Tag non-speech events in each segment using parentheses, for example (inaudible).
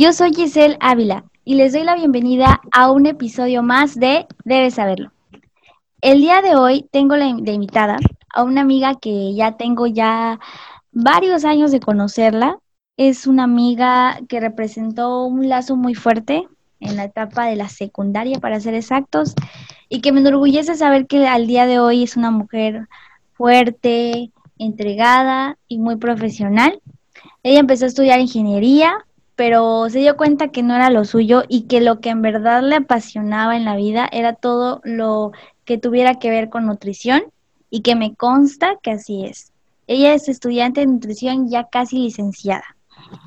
Yo soy Giselle Ávila y les doy la bienvenida a un episodio más de Debes saberlo. El día de hoy tengo la, invitada a una amiga que ya tengo ya varios años de conocerla. Es una amiga que representó un lazo muy fuerte en la etapa de la secundaria, para ser exactos, y que me enorgullece saber que al día de hoy es una mujer fuerte, entregada y muy profesional. Ella empezó a estudiar ingeniería, pero se dio cuenta que no era lo suyo y que lo que en verdad le apasionaba en la vida era todo lo que tuviera que ver con nutrición y que me consta que así es. Ella es estudiante de nutrición ya casi licenciada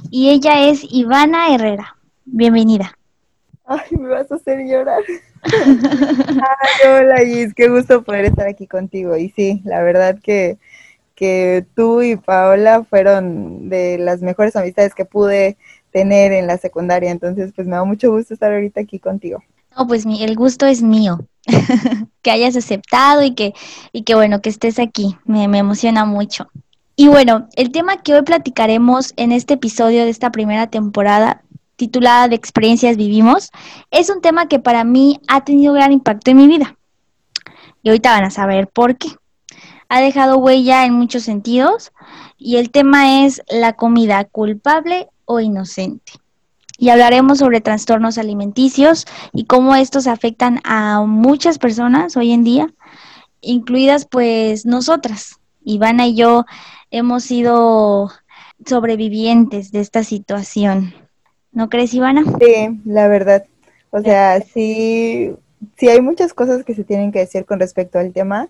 y ella es Ivana Herrera. Bienvenida. Ay, me vas a hacer llorar. Ay, hola Gis, qué gusto poder estar aquí contigo. Y sí, la verdad que, que tú y Paola fueron de las mejores amistades que pude tener en la secundaria. Entonces, pues me da mucho gusto estar ahorita aquí contigo. No, pues el gusto es mío. (laughs) que hayas aceptado y que, y que bueno, que estés aquí. Me, me emociona mucho. Y bueno, el tema que hoy platicaremos en este episodio de esta primera temporada titulada de Experiencias Vivimos, es un tema que para mí ha tenido gran impacto en mi vida. Y ahorita van a saber por qué. Ha dejado huella en muchos sentidos y el tema es la comida culpable inocente. Y hablaremos sobre trastornos alimenticios y cómo estos afectan a muchas personas hoy en día, incluidas pues nosotras. Ivana y yo hemos sido sobrevivientes de esta situación. ¿No crees, Ivana? Sí, la verdad. O sea, sí, sí hay muchas cosas que se tienen que decir con respecto al tema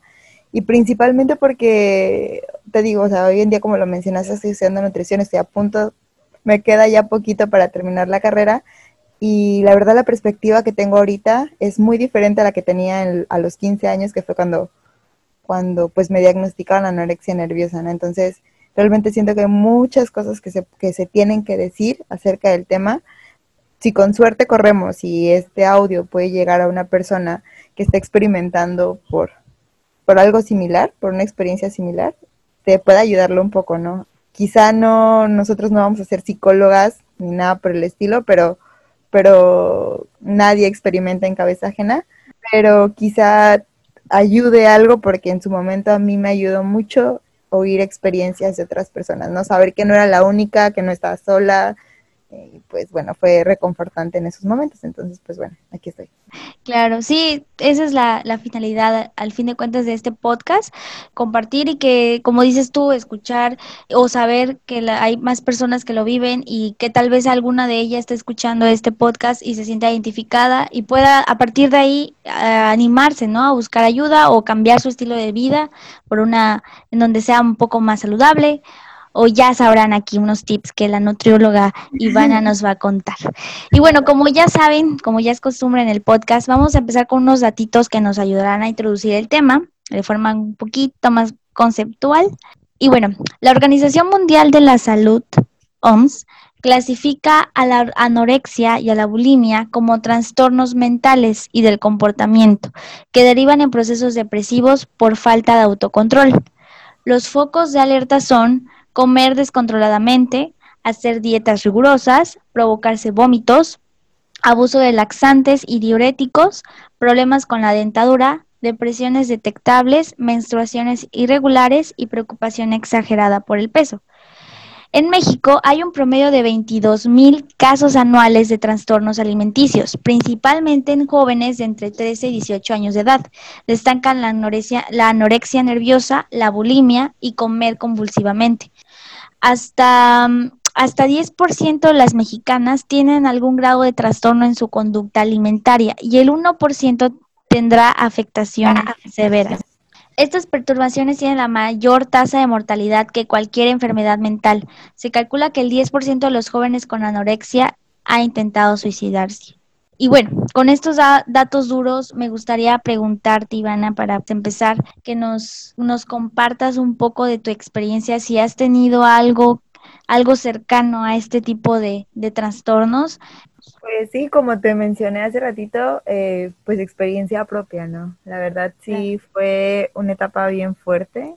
y principalmente porque, te digo, o sea, hoy en día, como lo mencionaste, estoy estudiando nutrición, estoy a punto, me queda ya poquito para terminar la carrera y la verdad la perspectiva que tengo ahorita es muy diferente a la que tenía a los 15 años, que fue cuando, cuando pues me diagnosticaron anorexia nerviosa, ¿no? Entonces, Realmente siento que hay muchas cosas que se, que se tienen que decir acerca del tema. Si con suerte corremos y este audio puede llegar a una persona que está experimentando por, por algo similar, por una experiencia similar, te puede ayudarlo un poco, ¿no? Quizá no, nosotros no vamos a ser psicólogas ni nada por el estilo, pero, pero nadie experimenta en cabeza ajena, pero quizá ayude algo porque en su momento a mí me ayudó mucho oír experiencias de otras personas, ¿no? Saber que no era la única, que no estaba sola, y pues bueno, fue reconfortante en esos momentos. Entonces, pues bueno, aquí estoy. Claro, sí, esa es la, la finalidad al fin de cuentas de este podcast, compartir y que, como dices tú, escuchar o saber que hay más personas que lo viven y que tal vez alguna de ellas esté escuchando este podcast y se sienta identificada y pueda a partir de ahí animarse, ¿no? A buscar ayuda o cambiar su estilo de vida por una en donde sea un poco más saludable o ya sabrán aquí unos tips que la nutrióloga Ivana (laughs) nos va a contar. Y bueno, como ya saben, como ya es costumbre en el podcast, vamos a empezar con unos datitos que nos ayudarán a introducir el tema de forma un poquito más conceptual. Y bueno, la Organización Mundial de la Salud, OMS, clasifica a la anorexia y a la bulimia como trastornos mentales y del comportamiento que derivan en procesos depresivos por falta de autocontrol. Los focos de alerta son comer descontroladamente, hacer dietas rigurosas, provocarse vómitos, abuso de laxantes y diuréticos, problemas con la dentadura, depresiones detectables, menstruaciones irregulares y preocupación exagerada por el peso. En México hay un promedio de 22 mil casos anuales de trastornos alimenticios, principalmente en jóvenes de entre 13 y 18 años de edad. Destacan la anorexia, la anorexia nerviosa, la bulimia y comer convulsivamente hasta, hasta 10% de las mexicanas tienen algún grado de trastorno en su conducta alimentaria y el 1% tendrá afectaciones severas. Estas perturbaciones tienen la mayor tasa de mortalidad que cualquier enfermedad mental. Se calcula que el 10% de los jóvenes con anorexia ha intentado suicidarse. Y bueno, con estos datos duros me gustaría preguntarte, Ivana, para empezar, que nos, nos compartas un poco de tu experiencia, si has tenido algo, algo cercano a este tipo de, trastornos. Pues sí, como te mencioné hace ratito, eh, pues experiencia propia, ¿no? La verdad sí fue una etapa bien fuerte.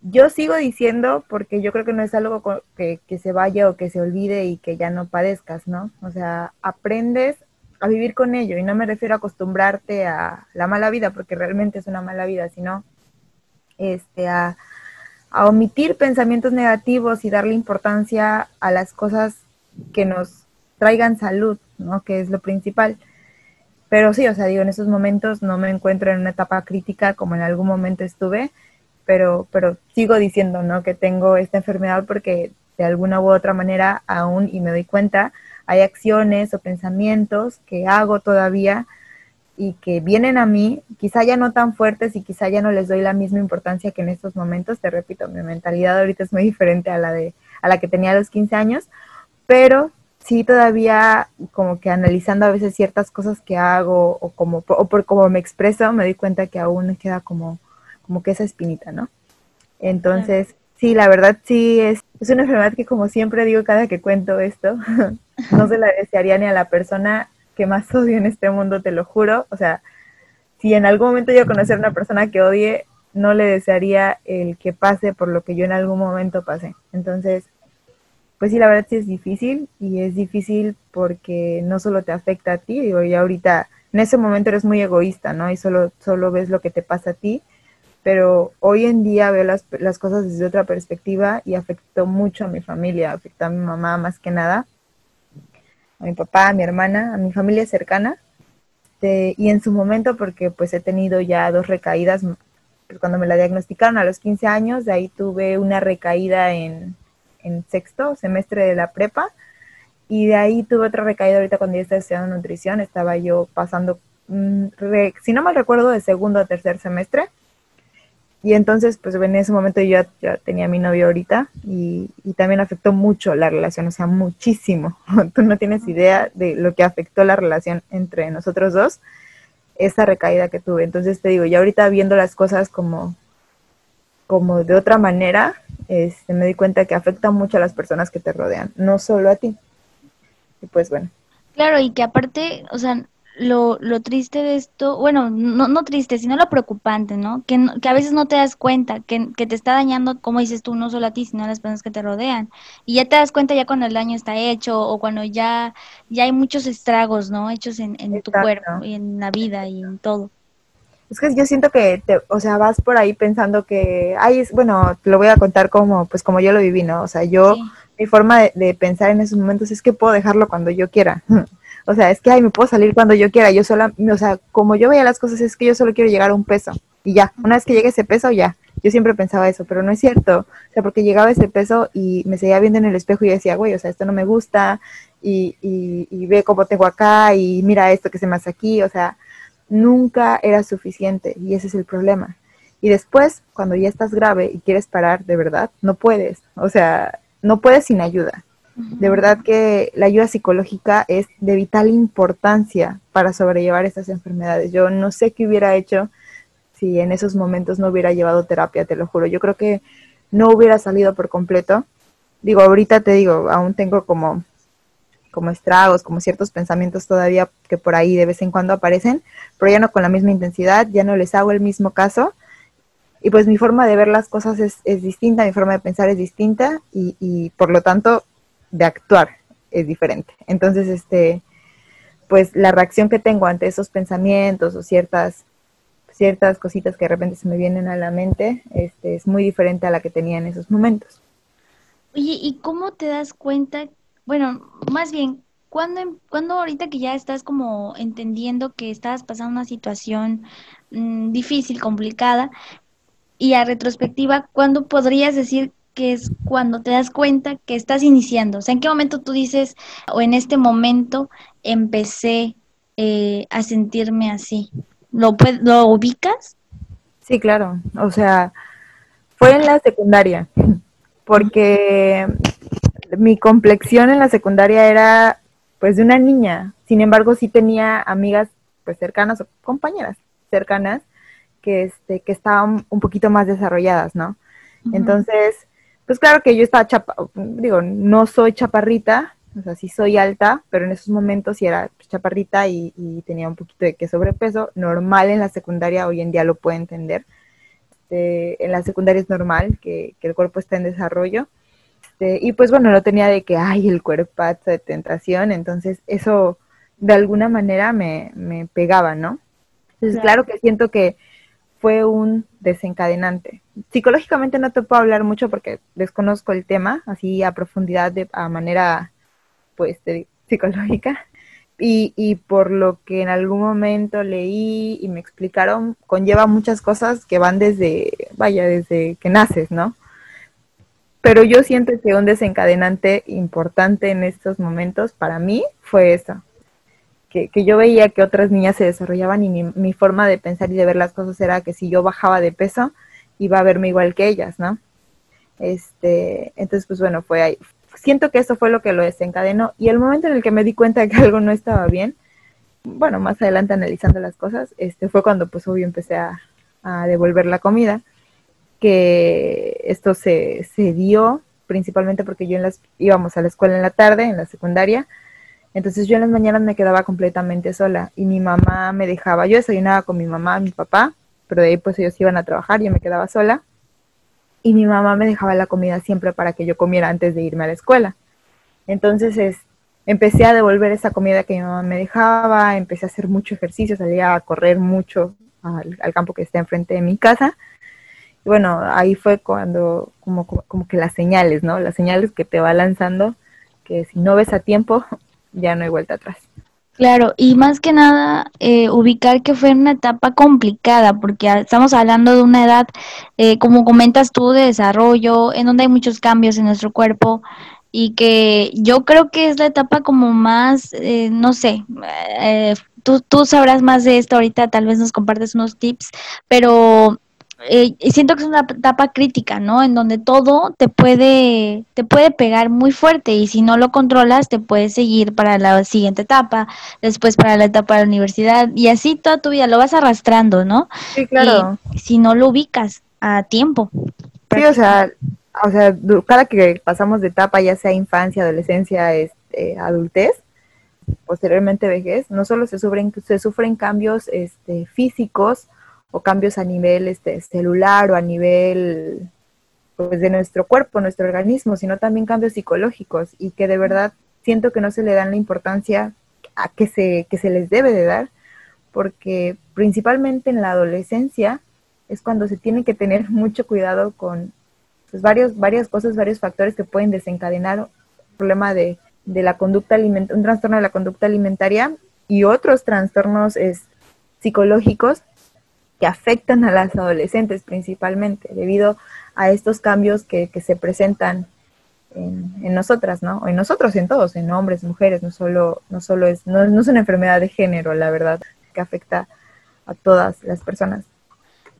yo sigo diciendo, porque yo creo que no es algo que, que, se vaya o que se olvide y que ya no padezcas, ¿no? O sea, aprendes a vivir con ello y no me refiero a acostumbrarte a la mala vida, porque realmente es una mala vida, sino este, a, a omitir pensamientos negativos y darle importancia a las cosas que nos traigan salud, ¿no? Que es lo principal. Pero sí, o sea, digo, en esos momentos no me encuentro en una etapa crítica como en algún momento estuve, pero, pero sigo diciendo, ¿no? Que tengo esta enfermedad porque de alguna u otra manera aún, y me doy cuenta, hay acciones o pensamientos que hago todavía y que vienen a mí, quizá ya no tan fuertes y quizá ya no les doy la misma importancia que en estos momentos, te repito, mi mentalidad ahorita es muy diferente a la de a la que tenía a los 15 años, pero sí todavía como que analizando a veces ciertas cosas que hago o como o por cómo me expreso, me doy cuenta que aún me queda como como que esa espinita, ¿no? Entonces, sí, la verdad sí es, es una enfermedad que como siempre digo cada que cuento esto, (laughs) no se la desearía ni a la persona que más odio en este mundo, te lo juro. O sea, si en algún momento yo conocer a una persona que odie, no le desearía el que pase por lo que yo en algún momento pasé. Entonces, pues sí, la verdad sí es difícil y es difícil porque no solo te afecta a ti, digo, y ahorita en ese momento eres muy egoísta, ¿no? Y solo, solo ves lo que te pasa a ti, pero hoy en día veo las, las cosas desde otra perspectiva y afectó mucho a mi familia, afectó a mi mamá más que nada, a mi papá, a mi hermana, a mi familia cercana. Y en su momento, porque pues he tenido ya dos recaídas, pues, cuando me la diagnosticaron a los 15 años, de ahí tuve una recaída en, en sexto semestre de la prepa, y de ahí tuve otra recaída ahorita cuando ya estaba estudiando nutrición, estaba yo pasando, mm, si no mal recuerdo, de segundo a tercer semestre, y entonces, pues en ese momento yo ya, tenía a mi novio ahorita y, y, también afectó mucho la relación, o sea, muchísimo. (laughs) Tú no tienes idea de lo que afectó la relación entre nosotros dos, esa recaída que tuve. Entonces te digo, ya ahorita viendo las cosas como, como de otra manera, este, me di cuenta que afecta mucho a las personas que te rodean, no solo a ti. Y pues bueno. Claro, y que aparte, o sea, lo, lo triste de esto, bueno, no, no triste, sino lo preocupante, ¿no? Que, que a veces no te das cuenta, que, que, te está dañando, como dices tú, no solo a ti, sino a las personas que te rodean. Y ya te das cuenta ya cuando el daño está hecho o cuando ya, ya hay muchos estragos, ¿no? Hechos en, en tu cuerpo y en la vida y en todo. Es que yo siento que, te, o sea, vas por ahí pensando que, ay, es, bueno, te lo voy a contar como, pues como yo lo viví, ¿no? O sea, yo, sí. mi forma de, de pensar en esos momentos es que puedo dejarlo cuando yo quiera. (laughs) O sea, es que, ay, me puedo salir cuando yo quiera. Yo sola, o sea, como yo veía las cosas, es que yo solo quiero llegar a un peso. Y ya, una vez que llegue ese peso, ya. Yo siempre pensaba eso, pero no es cierto. O sea, porque llegaba ese peso y me seguía viendo en el espejo y decía, güey, o sea, esto no me gusta. Y, y, y ve cómo tengo acá y mira esto que se me hace aquí. O sea, nunca era suficiente y ese es el problema. Y después, cuando ya estás grave y quieres parar de verdad, no puedes. O sea, no puedes sin ayuda. De verdad que la ayuda psicológica es de vital importancia para sobrellevar estas enfermedades. Yo no sé qué hubiera hecho si en esos momentos no hubiera llevado terapia, te lo juro. Yo creo que no hubiera salido por completo. Digo, ahorita te digo, aún tengo como, como estragos, como ciertos pensamientos todavía que por ahí de vez en cuando aparecen, pero ya no con la misma intensidad, ya no les hago el mismo caso. Y pues mi forma de ver las cosas es, es distinta, mi forma de pensar es distinta y, y por lo tanto de actuar es diferente. Entonces, este, pues la reacción que tengo ante esos pensamientos o ciertas, ciertas cositas que de repente se me vienen a la mente, este, es muy diferente a la que tenía en esos momentos. Oye, ¿y cómo te das cuenta? Bueno, más bien, ¿cuándo, cuando ahorita que ya estás como entendiendo que estás pasando una situación mmm, difícil, complicada, y a retrospectiva, ¿cuándo podrías decir que es cuando te das cuenta que estás iniciando. O sea, ¿en qué momento tú dices, o en este momento empecé eh, a sentirme así? ¿Lo, ¿Lo ubicas? Sí, claro. O sea, fue en la secundaria, porque mi complexión en la secundaria era pues de una niña. Sin embargo, sí tenía amigas pues cercanas o compañeras cercanas que este que estaban un poquito más desarrolladas, ¿no? Uh -huh. Entonces, pues claro que yo estaba chapa, digo, no soy chaparrita, o sea, sí soy alta, pero en esos momentos sí era chaparrita y, y tenía un poquito de que sobrepeso, normal en la secundaria, hoy en día lo puedo entender. este, en la secundaria es normal que, el cuerpo está en desarrollo. Este, y pues bueno, no tenía de que, ay, el cuerpazo de tentación, entonces eso de alguna manera me, me pegaba, ¿no? Entonces, claro. que siento que fue un desencadenante. Psicológicamente no te puedo hablar mucho porque desconozco el tema, así a profundidad, de, a manera, pues, psicológica. Y, y por lo que en algún momento leí y me explicaron, conlleva muchas cosas que van desde, vaya, desde que naces, ¿no? Pero yo siento que un desencadenante importante en estos momentos para mí fue eso, que, yo veía que otras niñas se desarrollaban y mi, forma de pensar y de ver las cosas era que si yo bajaba de peso, iba a verme igual que ellas, ¿no? Este, entonces, pues bueno, fue ahí. Siento que eso fue lo que lo desencadenó. Y el momento en el que me di cuenta de que algo no estaba bien, bueno, más adelante analizando las cosas, este, fue cuando pues obvio empecé a, devolver la comida, que esto se, se dio principalmente porque yo en las, íbamos a la escuela en la tarde, en la secundaria, entonces yo en las mañanas me quedaba completamente sola y mi mamá me dejaba, yo desayunaba con mi mamá, mi papá, pero de ahí pues ellos iban a trabajar, yo me quedaba sola y mi mamá me dejaba la comida siempre para que yo comiera antes de irme a la escuela. Entonces es, empecé a devolver esa comida que mi mamá me dejaba, empecé a hacer mucho ejercicio, salía a correr mucho al, campo que está enfrente de mi casa. Bueno, ahí fue cuando como, como, que las señales, ¿no? Las señales que te va lanzando, que si no ves a tiempo, (laughs) ya no hay vuelta atrás. Claro, y más que nada eh, ubicar que fue una etapa complicada, porque estamos hablando de una edad, eh, como comentas tú, de desarrollo, en donde hay muchos cambios en nuestro cuerpo y que yo creo que es la etapa como más, eh, no sé, tú, tú sabrás más de esto ahorita, tal vez nos compartes unos tips, pero eh, siento que es una etapa crítica, ¿no? En donde todo te puede, te puede pegar muy fuerte y si no lo controlas te puedes seguir para la siguiente etapa, después para la etapa de la universidad y así toda tu vida lo vas arrastrando, ¿no? Sí, claro. si no lo ubicas a tiempo. Sí, o sea, o sea, cada que pasamos de etapa, ya sea infancia, adolescencia, este, adultez, posteriormente vejez, no solo se sufren, se sufren cambios este, físicos, o cambios a nivel este, celular o a nivel pues, de nuestro cuerpo, nuestro organismo, sino también cambios psicológicos y que de verdad siento que no se le dan la importancia a que se, que se les debe de dar, porque principalmente en la adolescencia es cuando se tiene que tener (laughs) mucho cuidado con pues, varios, varias cosas, varios factores que pueden desencadenar un problema de, de la conducta alimentaria, un trastorno de la conducta alimentaria y otros trastornos es, psicológicos que afectan a las adolescentes principalmente, debido a estos cambios que, se presentan en, nosotras, ¿no? En nosotros, en todos, en hombres, mujeres, no solo, no solo es, no, no es una enfermedad de género, la verdad, que afecta a todas las personas.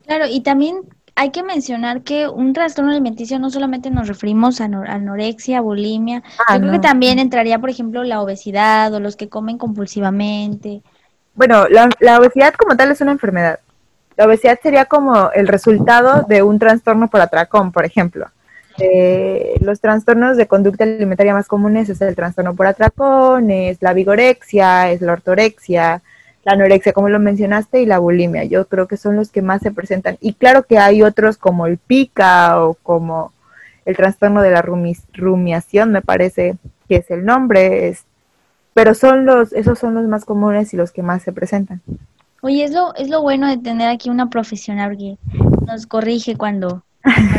Claro, y también hay que mencionar que un trastorno alimenticio no solamente nos referimos a anorexia, bulimia, ah, yo creo que también entraría, por ejemplo, la obesidad o los que comen compulsivamente. Bueno, la obesidad como tal es una enfermedad. La obesidad sería como el resultado de un trastorno por atracón, por ejemplo. Eh, los trastornos de conducta alimentaria más comunes es el trastorno por atracón, es la vigorexia, es la ortorexia, la anorexia, como lo mencionaste, y la bulimia. Yo creo que son los que más se presentan. Y claro que hay otros como el pica o como el trastorno de la rumiación, me parece que es el nombre, es, pero son los, esos son los más comunes y los que más se presentan. Oye, es lo, es lo bueno de tener aquí una profesional que nos corrige cuando,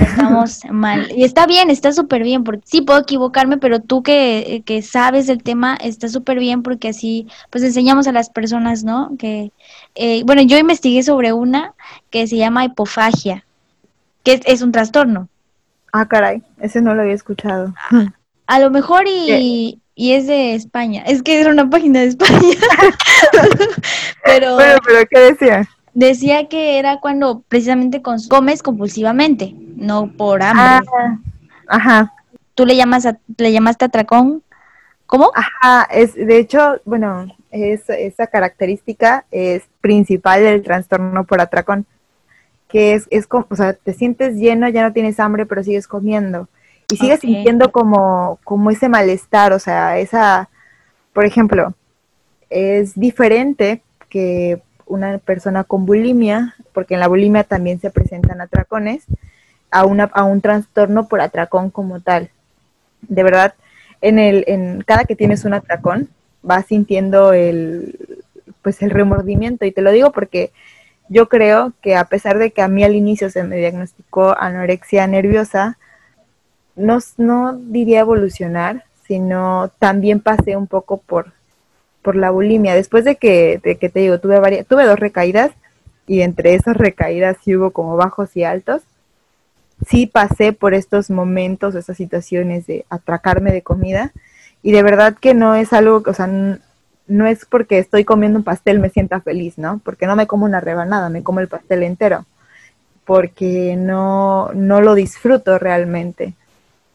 estamos (laughs) mal. Y está bien, está súper bien, porque sí puedo equivocarme, pero tú que, que sabes del tema, está súper bien porque así pues enseñamos a las personas, ¿no? Que, eh, bueno, yo investigué sobre una que se llama hipofagia, que es, un trastorno. Ah, caray, ese no lo había escuchado. A, lo mejor y, y es de España. Es que era una página de España. (laughs) pero, (laughs) bueno, pero ¿qué decía? Decía que era cuando precisamente comes compulsivamente, no por hambre. Ah, ajá. ¿Tú le llamas a, le llamaste atracón? ¿Cómo? Ajá, es de hecho, bueno, es, esa característica es principal del trastorno por atracón, que es, es como, o sea, te sientes lleno, ya no tienes hambre, pero sigues comiendo y sigues sintiendo como, como ese malestar, o sea, esa, por ejemplo, es diferente que una persona con bulimia, porque en la bulimia también se presentan atracones, a, una, a un trastorno por atracón como tal. De verdad, en, el, en cada que tienes un atracón, vas sintiendo el, pues el remordimiento. Y te lo digo porque yo creo que a pesar de que a mí al inicio se me diagnosticó anorexia nerviosa, no, no diría evolucionar, sino también pasé un poco por, por la bulimia. Después de que, de que te digo, tuve, varias, tuve dos recaídas y entre esas recaídas sí hubo como bajos y altos. Sí pasé por estos momentos, esas situaciones de atracarme de comida y de verdad que no es algo, o sea, no es porque estoy comiendo un pastel me sienta feliz, ¿no? Porque no me como una rebanada, me como el pastel entero, porque no, no lo disfruto realmente.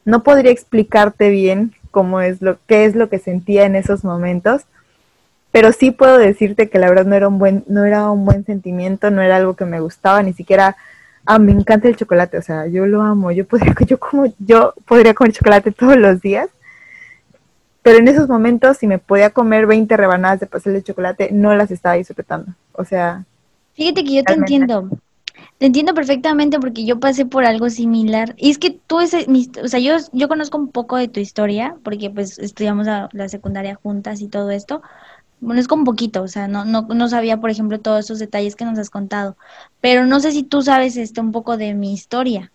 No podría explicarte bien cómo es lo, qué es lo que sentía en esos momentos, pero sí puedo decirte que la verdad no era un buen, no era un buen sentimiento, no era algo que me gustaba, ni siquiera, ah, me encanta el chocolate, o sea, yo lo amo, yo podría, (laughs) yo como, yo podría comer chocolate todos los días, pero en esos momentos, si me podía comer 20 rebanadas de pastel de chocolate, no las estaba disfrutando. O sea. Fíjate que yo te entiendo. Te entiendo perfectamente porque yo pasé por algo similar. Y es que tú, ese, o sea, yo, yo conozco un poco de tu historia, porque pues estudiamos la, la secundaria juntas y todo esto. Bueno, es como un poquito, o sea, no, no, no sabía, por ejemplo, todos esos detalles que nos has contado. Pero no sé si tú sabes este un poco de mi historia.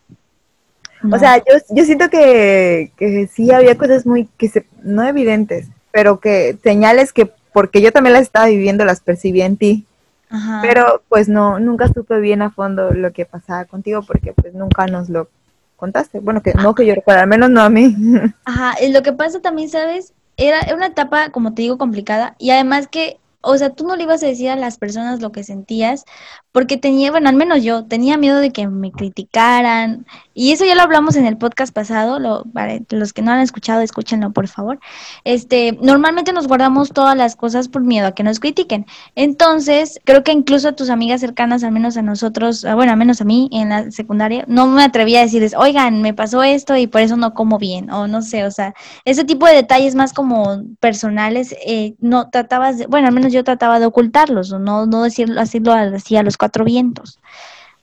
O sea, yo, yo siento que, que, sí había cosas muy, que se, no evidentes, pero que señales que, porque yo también las estaba viviendo, las percibí en ti. Ajá. Pero pues no, nunca supe bien a fondo lo que pasaba contigo porque pues nunca nos lo contaste. Bueno, que no que yo recuerdo, al menos no a mí. (laughs) Ajá, y lo que pasa también, ¿sabes? Era una etapa, como te digo, complicada y además que o sea, tú no le ibas a decir a las personas lo que sentías, porque tenía, bueno, al menos yo, tenía miedo de que me criticaran, y eso ya lo hablamos en el podcast pasado, lo, los que no han escuchado, escúchenlo, por favor. Este, normalmente nos guardamos todas las cosas por miedo a que nos critiquen. Entonces, creo que incluso a tus amigas cercanas, al menos a nosotros, ah, bueno, al menos a mí en la secundaria, no me atrevía a decirles, oigan, me pasó esto y por eso no como bien, o no sé, o sea, ese tipo de detalles más como personales, eh, no tratabas de, bueno, al menos yo trataba de ocultarlos, o no, no decirlo así a los cuatro vientos.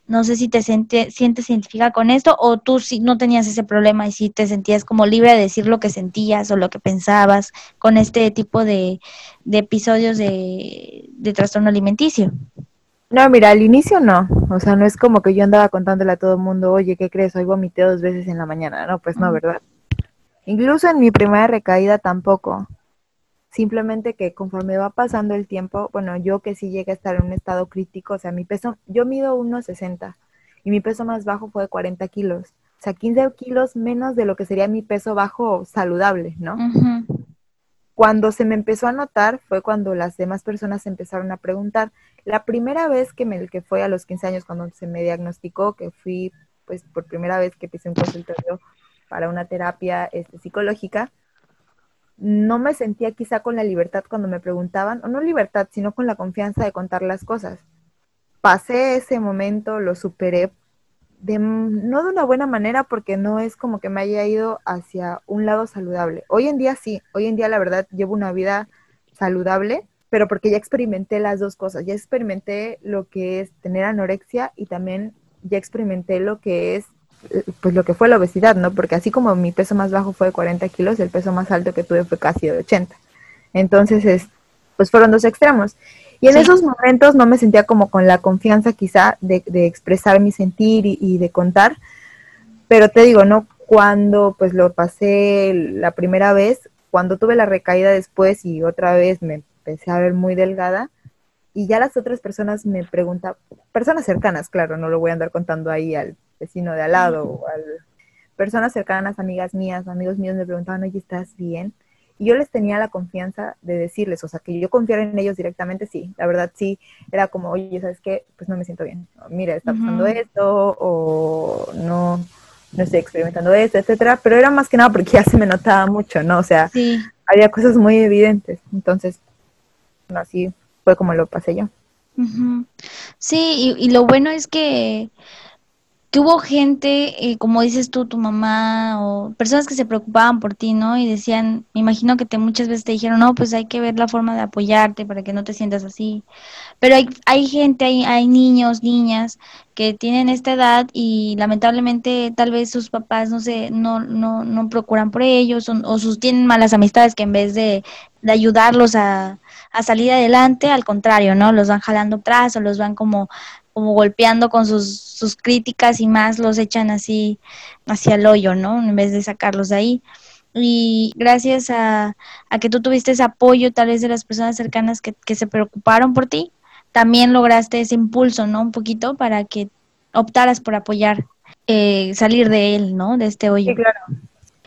No sé si te sientes identificada con esto o tú si no tenías ese problema y si te sentías como libre de decir lo que sentías o lo que pensabas con este tipo de, episodios de, de trastorno alimenticio. No, mira, al inicio no. O sea, no es como que yo andaba contándole a todo el mundo, oye, ¿qué crees? Hoy vomité dos veces en la mañana. No, pues no, ¿verdad? Incluso en mi primera recaída tampoco. Simplemente que conforme va pasando el tiempo, bueno, yo que sí llegué a estar en un estado crítico, o sea, mi peso, yo mido 1,60 y mi peso más bajo fue de 40 kilos. O sea, 15 kilos menos de lo que sería mi peso bajo saludable, ¿no? Cuando se me empezó a notar fue cuando las demás personas empezaron a preguntar. La primera vez que me que fue a los 15 años cuando se me diagnosticó, que fui pues por primera vez que pisé un consultorio para una terapia este, psicológica, no me sentía quizá con la libertad cuando me preguntaban, o no libertad, sino con la confianza de contar las cosas. Pasé ese momento, lo superé, de, no de una buena manera porque no es como que me haya ido hacia un lado saludable. Hoy en día sí, hoy en día la verdad llevo una vida saludable, pero porque ya experimenté las dos cosas, ya experimenté lo que es tener anorexia y también ya experimenté lo que es pues lo que fue la obesidad, ¿no? Porque así como mi peso más bajo fue de 40 kilos, el peso más alto que tuve fue casi de 80. Entonces, es, pues fueron dos extremos. Y en esos momentos no me sentía como con la confianza quizá de, expresar mi sentir y, de contar, pero te digo, ¿no? Cuando pues lo pasé la primera vez, cuando tuve la recaída después y otra vez me empecé a ver muy delgada, y ya las otras personas me preguntan, personas cercanas, claro, no lo voy a andar contando ahí al vecino de al lado o al personas cercanas, amigas mías, amigos míos me preguntaban, oye, ¿estás bien? Y yo les tenía la confianza de decirles, o sea, que yo confiara en ellos directamente, sí, la verdad sí, era como, oye, ¿sabes qué? Pues no me siento bien. Mira, está pasando esto, o no, no estoy experimentando esto, etcétera, pero era más que nada porque ya se me notaba mucho, ¿no? O sea, había cosas muy evidentes. Entonces, no, así fue como lo pasé yo. Sí, y, y lo bueno es que que hubo gente, eh, como dices tú, tu mamá, o personas que se preocupaban por ti, ¿no? Y decían, me imagino que te muchas veces te dijeron, no, pues hay que ver la forma de apoyarte para que no te sientas así. Pero hay, hay gente, hay, hay niños, niñas que tienen esta edad y lamentablemente tal vez sus papás no se, no, no, no procuran por ellos o, o sus tienen malas amistades que en vez de, de ayudarlos a, a salir adelante, al contrario, ¿no? Los van jalando atrás o los van como como golpeando con sus, sus críticas y más los echan así hacia el hoyo, ¿no? En vez de sacarlos de ahí. Y gracias a, a que tú tuviste ese apoyo tal vez de las personas cercanas que, que se preocuparon por ti, también lograste ese impulso, ¿no? Un poquito para que optaras por apoyar, eh, salir de él, ¿no? De este hoyo. Sí, claro.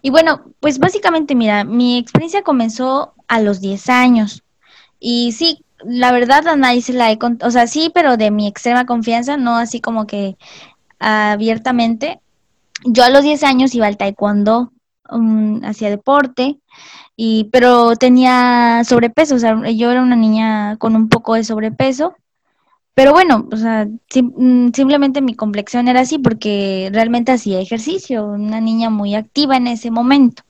Y bueno, pues básicamente, mira, mi experiencia comenzó a los 10 años. Y sí, la verdad a la he contado, o sea, sí, pero de mi extrema confianza, no así como que abiertamente. Yo a los 10 años iba al taekwondo, um, hacía deporte, y, pero tenía sobrepeso, o sea, yo era una niña con un poco de sobrepeso, pero bueno, o sea, mm, simplemente mi complexión era así porque realmente hacía ejercicio, una niña muy activa en ese momento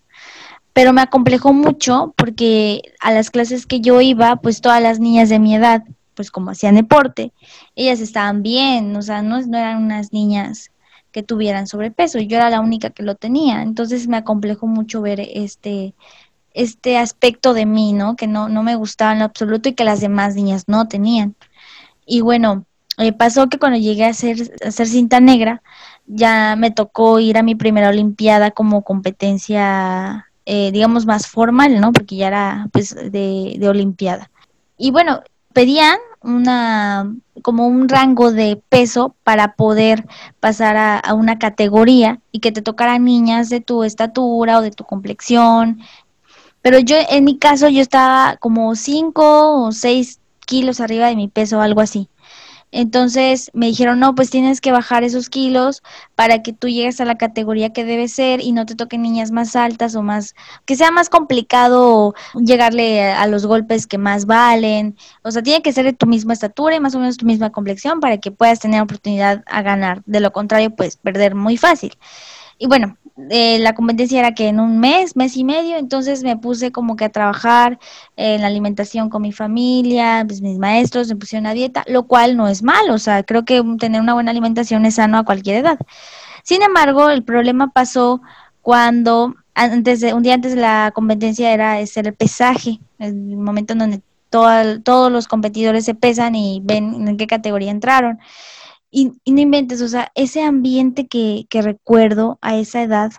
pero me acomplejó mucho porque a las clases que yo iba, pues todas las niñas de mi edad, pues como hacían deporte, ellas estaban bien, o sea, no, no eran unas niñas que tuvieran sobrepeso, yo era la única que lo tenía, entonces me acomplejó mucho ver este este aspecto de mí, ¿no? Que no, no me gustaba en lo absoluto y que las demás niñas no tenían. Y bueno, eh, pasó que cuando llegué a ser, a ser cinta negra, ya me tocó ir a mi primera olimpiada como competencia eh, digamos, más formal, ¿no? Porque ya era, pues, de, de Olimpiada. Y bueno, pedían una, como un rango de peso para poder pasar a, a una categoría y que te tocaran niñas de tu estatura o de tu complexión. Pero yo, en mi caso, yo estaba como 5 o 6 kilos arriba de mi peso, algo así. Entonces me dijeron, no, pues tienes que bajar esos kilos para que tú llegues a la categoría que debe ser y no te toquen niñas más altas o más, que sea más complicado llegarle a, los golpes que más valen. O sea, tiene que ser de tu misma estatura y más o menos tu misma complexión para que puedas tener oportunidad a ganar. De lo contrario, pues perder muy fácil. Y bueno, eh, la competencia era que en un mes, mes y medio, entonces me puse como que a trabajar en la alimentación con mi familia, pues mis maestros me pusieron a dieta, lo cual no es malo, o sea, creo que tener una buena alimentación es sano a cualquier edad. Sin embargo, el problema pasó cuando antes de, un día antes de la competencia era hacer el pesaje, el momento en donde todo, todos los competidores se pesan y ven en qué categoría entraron. Y, no inventes, o sea, ese ambiente que, que recuerdo a esa edad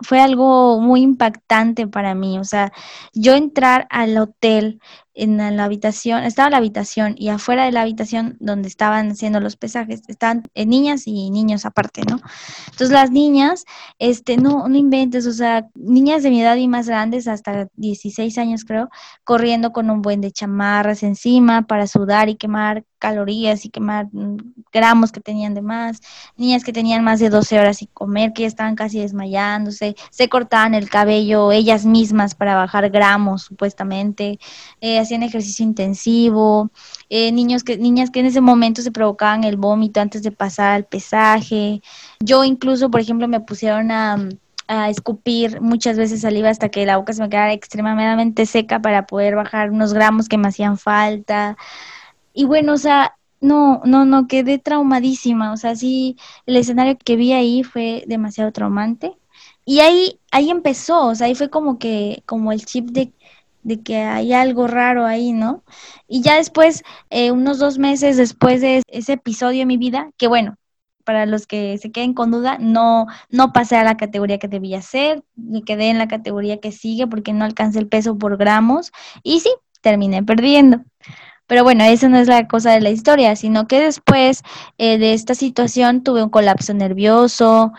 fue algo muy impactante para mí. O sea, yo entrar al hotel en la habitación, estaba la habitación y afuera de la habitación donde estaban haciendo los pesajes, estaban eh, niñas y niños aparte, ¿no? Entonces las niñas, este, no, no inventes, o sea, niñas de mi edad y más grandes, hasta 16 años creo, corriendo con un buen de chamarras encima para sudar y quemar calorías y quemar mm, gramos que tenían de más, niñas que tenían más de 12 horas sin comer, que ya estaban casi desmayándose, se cortaban el cabello ellas mismas para bajar gramos supuestamente, eh, hacían ejercicio intensivo, eh, niños que, niñas que en ese momento se provocaban el vómito antes de pasar al pesaje. Yo incluso, por ejemplo, me pusieron a, a escupir muchas veces saliva hasta que la boca se me quedara extremadamente seca para poder bajar unos gramos que me hacían falta. Y bueno, o sea, no, no, no, quedé traumadísima. O sea, sí, el escenario que vi ahí fue demasiado traumante. Y ahí, ahí empezó, o sea, ahí fue como que, como el chip de, de que hay algo raro ahí, ¿no? Y ya después, eh, unos dos meses después de ese episodio en mi vida, que bueno, para los que se queden con duda, no, no pasé a la categoría que debía ser, me quedé en la categoría que sigue porque no alcancé el peso por gramos y sí, terminé perdiendo. Pero bueno, esa no es la cosa de la historia, sino que después eh, de esta situación tuve un colapso nervioso,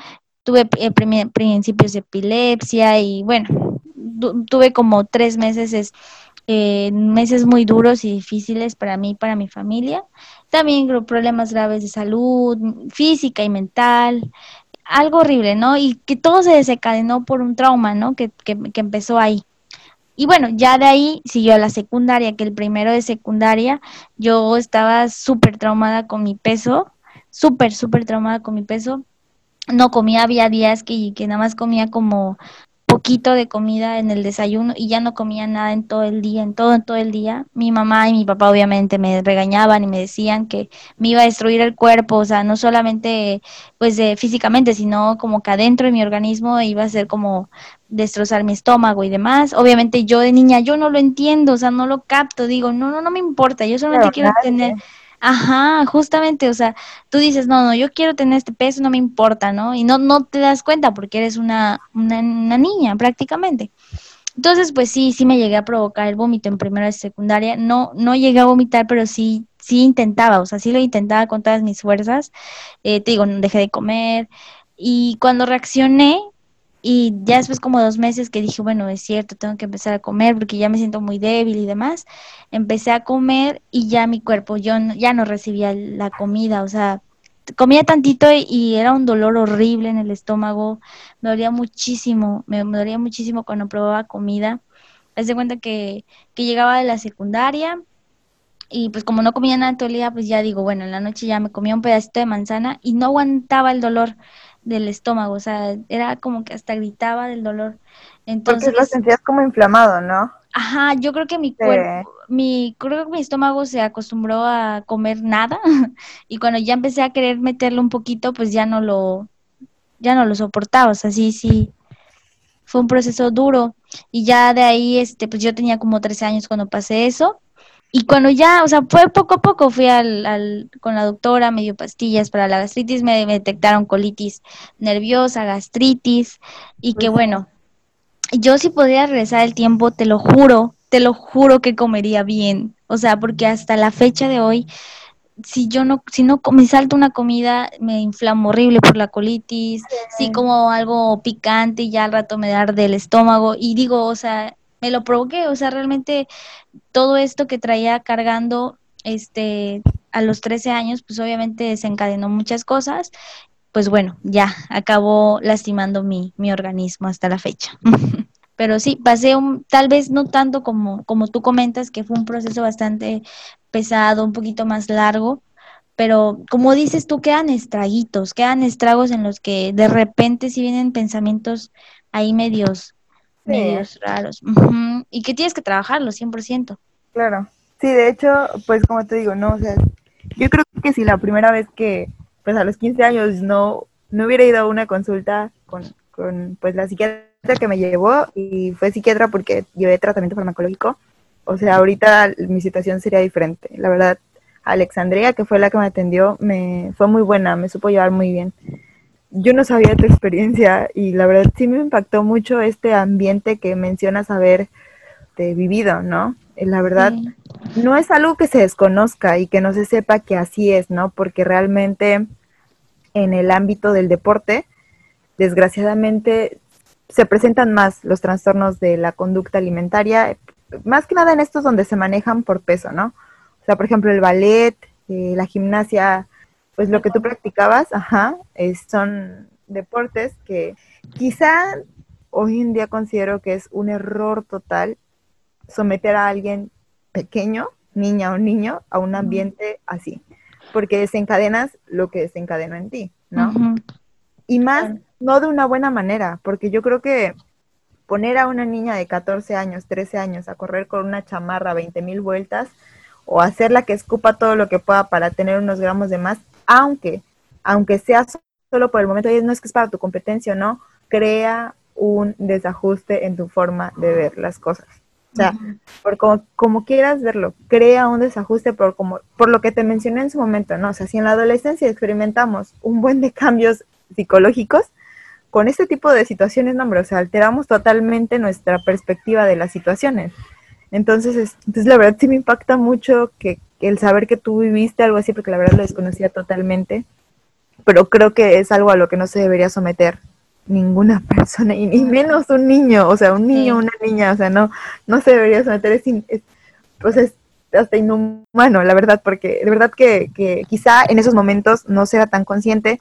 tuve eh, principios de epilepsia y bueno, tuve como tres meses, es- eh, meses muy duros y difíciles para mí y para mi familia. También problemas graves de salud física y mental, algo horrible, ¿no? Y que todo se desencadenó por un trauma, ¿no? Que, que, empezó ahí. Y bueno, ya de ahí siguió la secundaria, que el primero de secundaria yo estaba súper traumada con mi peso, súper, súper traumada con mi peso. no comía, había días que, que nada más comía como poquito de comida en el desayuno y ya no comía nada en todo el día, en todo, en todo el día. Mi mamá y mi papá obviamente me regañaban y me decían que me iba a destruir el cuerpo, o sea, no solamente pues físicamente, sino como que adentro de mi organismo iba a ser como destrozar mi estómago y demás. Obviamente yo de niña yo no lo entiendo, o sea, no lo capto, digo, no, no, no me importa, yo solamente quiero tener Ajá, justamente, o sea, tú dices, no, no, yo quiero tener este peso, no me importa, ¿no? Y no, no te das cuenta porque eres una, una, niña prácticamente. Entonces, pues sí, sí me llegué a provocar el vómito en primera y secundaria. No, no llegué a vomitar, pero sí, sí intentaba, o sea, sí lo intentaba con todas mis fuerzas. Eh, te digo, dejé de comer. Y cuando reaccioné, y ya después como dos meses que dije, bueno, es cierto, tengo que empezar a comer porque ya me siento muy débil y demás, empecé a comer y ya mi cuerpo, yo ya no recibía la comida, o sea, comía tantito y, era un dolor horrible en el estómago, me dolía muchísimo, me, dolía muchísimo cuando probaba comida. Haz de cuenta que, que llegaba de la secundaria y pues como no comía nada todo el día, pues ya digo, bueno, en la noche ya me comía un pedacito de manzana y no aguantaba el dolor del estómago, o sea, era como que hasta gritaba del dolor. Entonces, Porque lo sentías como inflamado, ¿no? Ajá, yo creo que mi cuerpo, mi, creo que mi estómago se acostumbró a comer nada (laughs) y cuando ya empecé a querer meterlo un poquito, pues ya no lo, ya no lo soportaba, o sea, sí, sí, fue un proceso duro y ya de ahí, este, pues yo tenía como 13 años cuando pasé eso y cuando ya, o sea, fue poco a poco, fui al, al, con la doctora, me dio pastillas para la gastritis, me, detectaron colitis nerviosa, gastritis, y que bueno, yo si podría regresar el tiempo, te lo juro, te lo juro que comería bien. O sea, porque hasta la fecha de hoy, si yo no, si no me salto una comida, me inflamo horrible por la colitis, si como algo picante, ya al rato me da del estómago, y digo, o sea, me lo provoqué, o sea, realmente todo esto que traía cargando este a los 13 años, pues obviamente desencadenó muchas cosas, pues bueno, ya acabó lastimando mi, mi organismo hasta la fecha. (laughs) Pero sí, pasé un, tal vez no tanto como, como tú comentas, que fue un proceso bastante pesado, un poquito más largo, pero como dices tú, quedan estraguitos, quedan estragos en los que de repente sí vienen pensamientos ahí medios medios raros. Y que tienes que trabajarlo 100%. Claro. Sí, de hecho, pues como te digo, no, o sea, yo creo que si la primera vez que, pues a los 15 años no, no hubiera ido a una consulta con, con pues la psiquiatra que me llevó y fue psiquiatra porque llevé tratamiento farmacológico, o sea, ahorita mi situación sería diferente. La verdad, Alexandria, que fue la que me atendió, me fue muy buena, me supo llevar muy bien yo no sabía tu experiencia y la verdad sí me impactó mucho este ambiente que mencionas haber vivido, ¿no? La verdad, no es algo que se desconozca y que no se sepa que así es, ¿no? Porque realmente en el ámbito del deporte, desgraciadamente, se presentan más los trastornos de la conducta alimentaria, más que nada en estos donde se manejan por peso, ¿no? O sea, por ejemplo, el ballet, eh, la gimnasia, pues lo que tú practicabas, ajá, son deportes que quizá hoy en día considero que es un error total someter a alguien pequeño, niña o niño, a un ambiente así, porque desencadenas lo que desencadenó en ti, ¿no? Y más, no de una buena manera, porque yo creo que poner a una niña de 14 años, 13 años a correr con una chamarra 20 mil vueltas o hacerla que escupa todo lo que pueda para tener unos gramos de más, aunque, aunque sea solo por el momento, y no es que es para tu competencia, ¿no? Crea un desajuste en tu forma de ver las cosas. O sea, por como, quieras verlo, crea un desajuste por, como, por lo que te mencioné en su momento, ¿no? O sea, si en la adolescencia experimentamos un buen de cambios psicológicos, con este tipo de situaciones, no, hombre, o sea, alteramos totalmente nuestra perspectiva de las situaciones. Entonces, entonces la verdad sí me impacta mucho que, el saber que tú viviste algo así, porque la verdad lo desconocía totalmente, pero creo que es algo a lo que no se debería someter ninguna (laughs) persona, y ni menos un niño, o sea, un niño, una niña, o sea, no, no se debería someter, es, es, pues es hasta inhumano, la verdad, porque de verdad que, que quizá en esos momentos no sea tan consciente,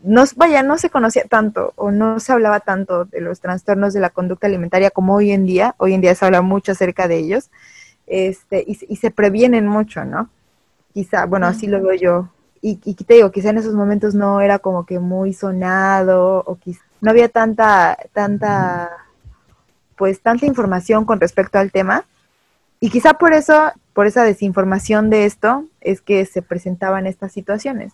no, vaya, no se conocía tanto o no se hablaba tanto de los trastornos de la conducta alimentaria como hoy en día, hoy en día se habla mucho acerca de ellos, este, y, se previenen mucho, ¿no? Quizá, bueno, así lo veo yo y, y te digo, quizá en esos momentos no era como que muy sonado o quizá no había tanta, tanta, pues tanta información con respecto al tema. Y quizá por eso, por esa desinformación de esto, es que se presentaban estas situaciones.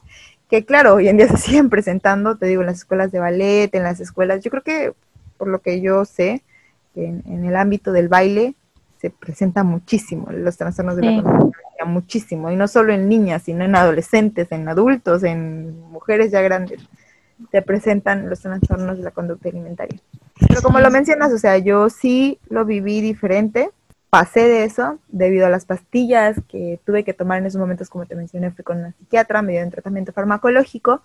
Que claro, hoy en día se (laughs) siguen presentando, te digo, en las escuelas de ballet, en las escuelas, yo creo que, por lo que yo sé, en, en el ámbito del baile, se presenta muchísimo los trastornos de la conducta muchísimo, y no solo en niñas, sino en adolescentes, en adultos, en mujeres ya grandes, se presentan los trastornos de la conducta alimentaria. Pero como lo mencionas, o sea, yo sí lo viví diferente, pasé de eso debido a las pastillas que tuve que tomar en esos momentos, como te mencioné, fui con una psiquiatra, me dio un tratamiento farmacológico.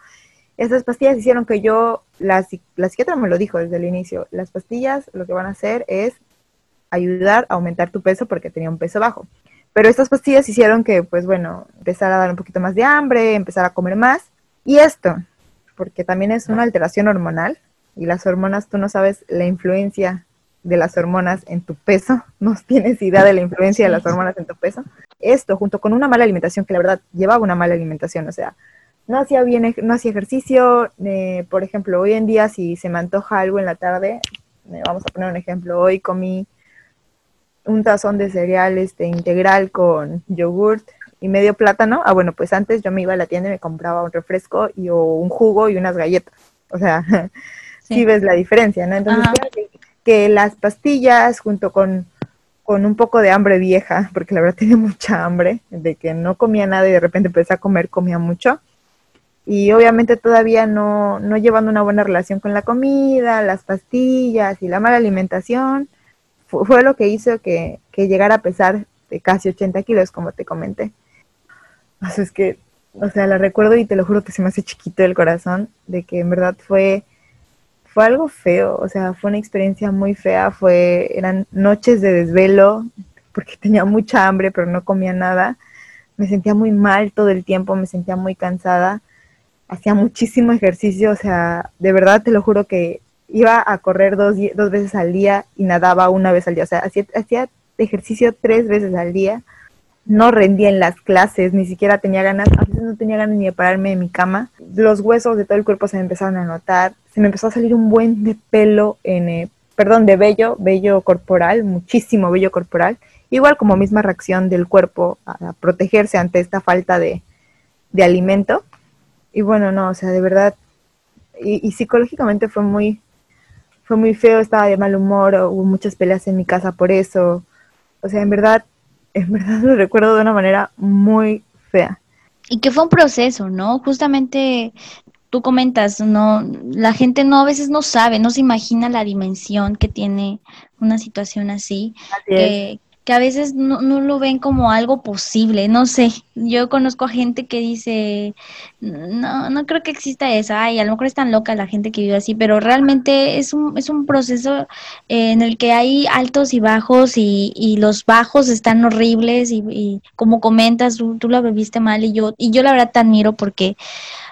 Esas pastillas hicieron que yo, la, la psiquiatra me lo dijo desde el inicio, las pastillas lo que van a hacer es ayudar a aumentar tu peso porque tenía un peso bajo. Pero estas pastillas hicieron que, pues bueno, empezara a dar un poquito más de hambre, empezar a comer más. Y esto, porque también es una alteración hormonal y las hormonas, tú no sabes la influencia de las hormonas en tu peso, (laughs) no tienes idea de la influencia de las hormonas en tu peso. Esto, junto con una mala alimentación, que la verdad llevaba una mala alimentación, o sea, no hacía bien, no hacía ejercicio, eh, por ejemplo, hoy en día si se me antoja algo en la tarde, eh, vamos a poner un ejemplo, hoy comí un tazón de cereal este, integral con yogurt y medio plátano. Ah, bueno, pues antes yo me iba a la tienda y me compraba un refresco y o un jugo y unas galletas. O sea, (laughs) sí, ves la diferencia, ¿no? Entonces, que, que, las pastillas junto con, con un poco de hambre vieja, porque la verdad (laughs) tenía mucha hambre, de que no comía nada y de repente empecé a comer, comía mucho. Y obviamente todavía no, no llevando una buena relación con la comida, las pastillas y la mala alimentación, fue, lo que hizo que, llegara a pesar de casi 80 kilos, como te comenté. O es que, o sea, la recuerdo y te lo juro que se me hace chiquito el corazón, de que en verdad fue, fue algo feo, o sea, fue una experiencia muy fea, fue, eran noches de desvelo, porque (laughs) tenía mucha hambre, pero no comía nada. Me sentía muy mal todo el tiempo, me sentía muy cansada, hacía muchísimo ejercicio, o sea, de verdad te lo juro que iba a correr dos, dos veces al día y nadaba una vez al día. O sea, hacía, hacía ejercicio tres veces al día. No rendía en las clases, ni siquiera tenía ganas, a veces no tenía ganas ni de pararme de mi cama. Los huesos de todo el cuerpo se me empezaron a notar. Se me empezó a salir un buen de pelo en, eh, perdón, de vello, vello corporal, muchísimo vello corporal. Igual como misma reacción del cuerpo a, protegerse ante esta falta de, de alimento. Y bueno, no, o sea, de verdad, y, y, psicológicamente fue muy, fue muy feo, estaba de mal humor, hubo muchas peleas en mi casa por eso. O sea, en verdad, en verdad (laughs) lo recuerdo de una manera muy fea. Y que fue un proceso, ¿no? Justamente tú comentas, no, la gente no a veces no sabe, no se imagina la dimensión que tiene una situación así, así que a veces no, no, lo ven como algo posible, no sé, yo conozco a gente que dice, no, no creo que exista eso, ay, a lo mejor es tan loca la gente que vive así, pero realmente es un, es un proceso eh, en el que hay altos y bajos y, y los bajos están horribles y, y como comentas, tú, tú lo viviste mal y yo, y yo la verdad te admiro porque